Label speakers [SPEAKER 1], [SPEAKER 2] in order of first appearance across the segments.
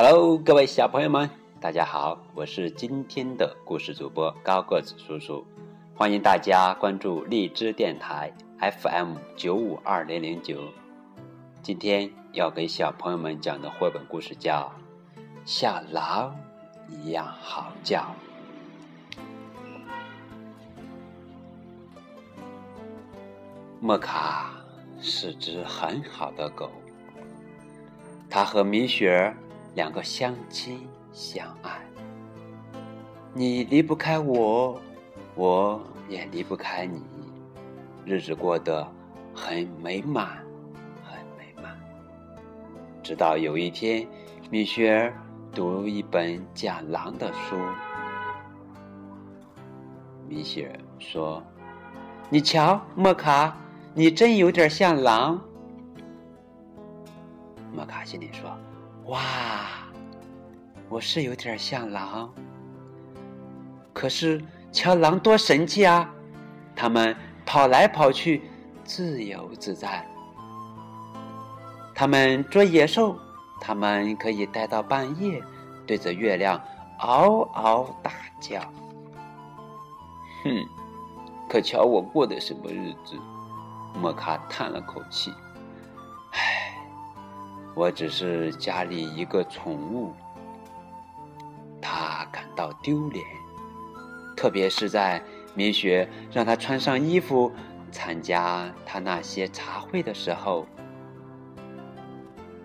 [SPEAKER 1] Hello，各位小朋友们，大家好，我是今天的故事主播高个子叔叔，欢迎大家关注荔枝电台 FM 九五二零零九。今天要给小朋友们讲的绘本故事叫《像狼一样嚎叫》。莫卡是只很好的狗，它和米雪儿。两个相亲相爱，你离不开我，我也离不开你，日子过得很美满，很美满。直到有一天，米雪儿读一本讲狼的书，米雪儿说：“你瞧，莫卡，你真有点像狼。”莫卡心里说。哇，我是有点像狼，可是瞧狼多神气啊！它们跑来跑去，自由自在。它们捉野兽，它们可以待到半夜，对着月亮嗷嗷大叫。哼，可瞧我过的什么日子！莫卡叹了口气。我只是家里一个宠物，他感到丢脸，特别是在米雪让他穿上衣服参加他那些茶会的时候。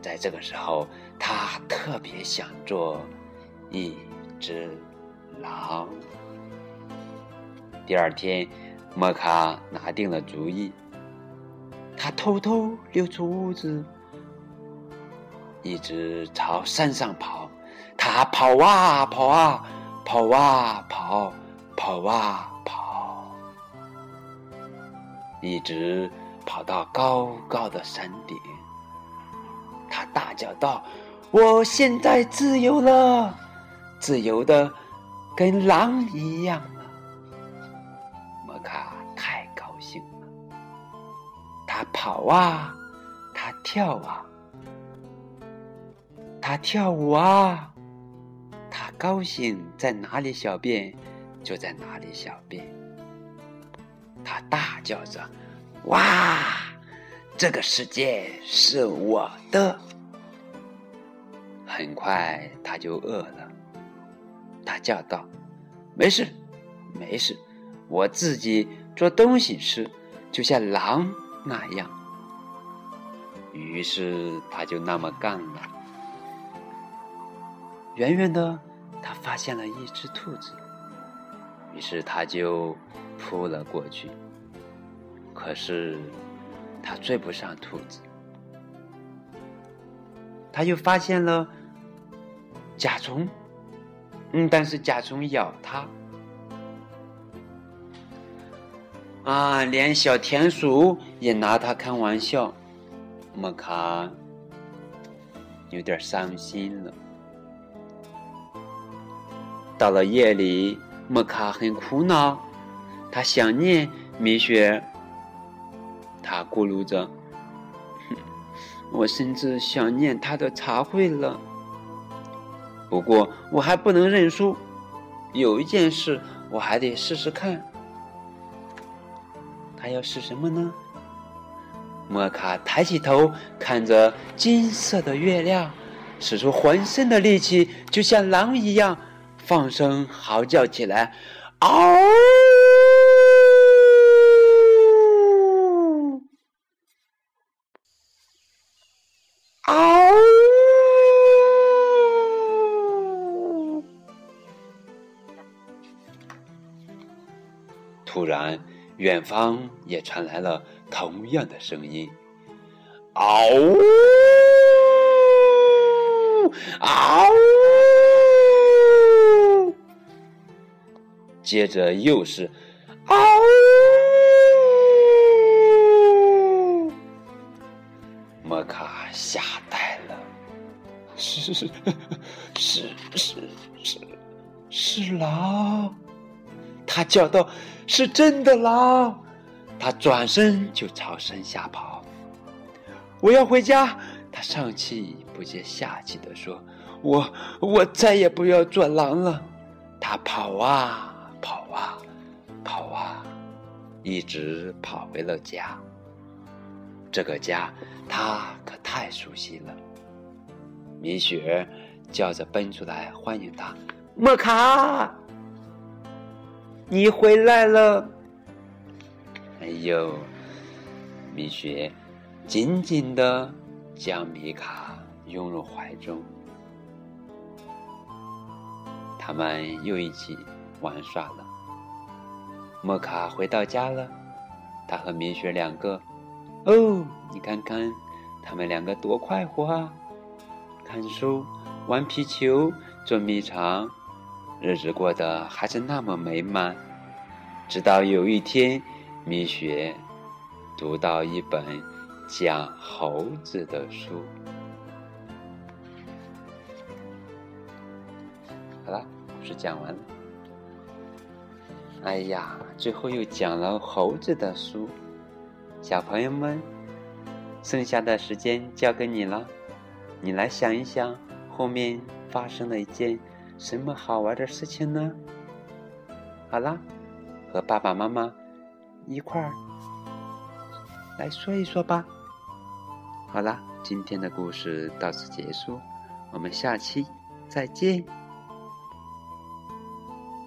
[SPEAKER 1] 在这个时候，他特别想做一只狼。第二天，莫卡拿定了主意，他偷偷溜出屋子。一直朝山上跑，他跑啊跑啊，跑啊跑，跑啊跑，一直跑到高高的山顶。他大叫道：“我现在自由了，自由的跟狼一样了。”莫卡太高兴了，他跑啊，他跳啊。他跳舞啊，他高兴在哪里小便，就在哪里小便。他大叫着：“哇，这个世界是我的！”很快他就饿了，他叫道：“没事，没事，我自己做东西吃，就像狼那样。”于是他就那么干了。远远的，他发现了一只兔子，于是他就扑了过去。可是他追不上兔子。他又发现了甲虫，嗯，但是甲虫咬他。啊，连小田鼠也拿他开玩笑，莫卡有点伤心了。到了夜里，莫卡很苦恼，他想念米雪。他咕噜着：“ 我甚至想念他的茶会了。不过我还不能认输，有一件事我还得试试看。他要试什么呢？”莫卡抬起头看着金色的月亮，使出浑身的力气，就像狼一样。放声嚎叫起来，嗷！嗷！突然，远方也传来了同样的声音，嗷！接着又是“嗷”，莫卡吓呆了，是是是是是狼！他叫道：“是真的狼！”他转身就朝山下跑。我要回家！他上气不接下气地说：“我我再也不要做狼了。他跑啊跑啊，一直跑回了家。这个家他可太熟悉了。米雪叫着奔出来欢迎他：“莫卡，你回来了！”哎呦，米雪紧紧的将米卡拥入怀中。他们又一起玩耍了。莫卡回到家了，他和米雪两个，哦，你看看，他们两个多快活啊！看书、玩皮球、捉迷藏，日子过得还是那么美满。直到有一天，米雪读到一本讲猴子的书。好了，故事讲完了。哎呀，最后又讲了猴子的书。小朋友们，剩下的时间交给你了，你来想一想，后面发生了一件什么好玩的事情呢？好啦，和爸爸妈妈一块儿来说一说吧。好啦，今天的故事到此结束，我们下期再见。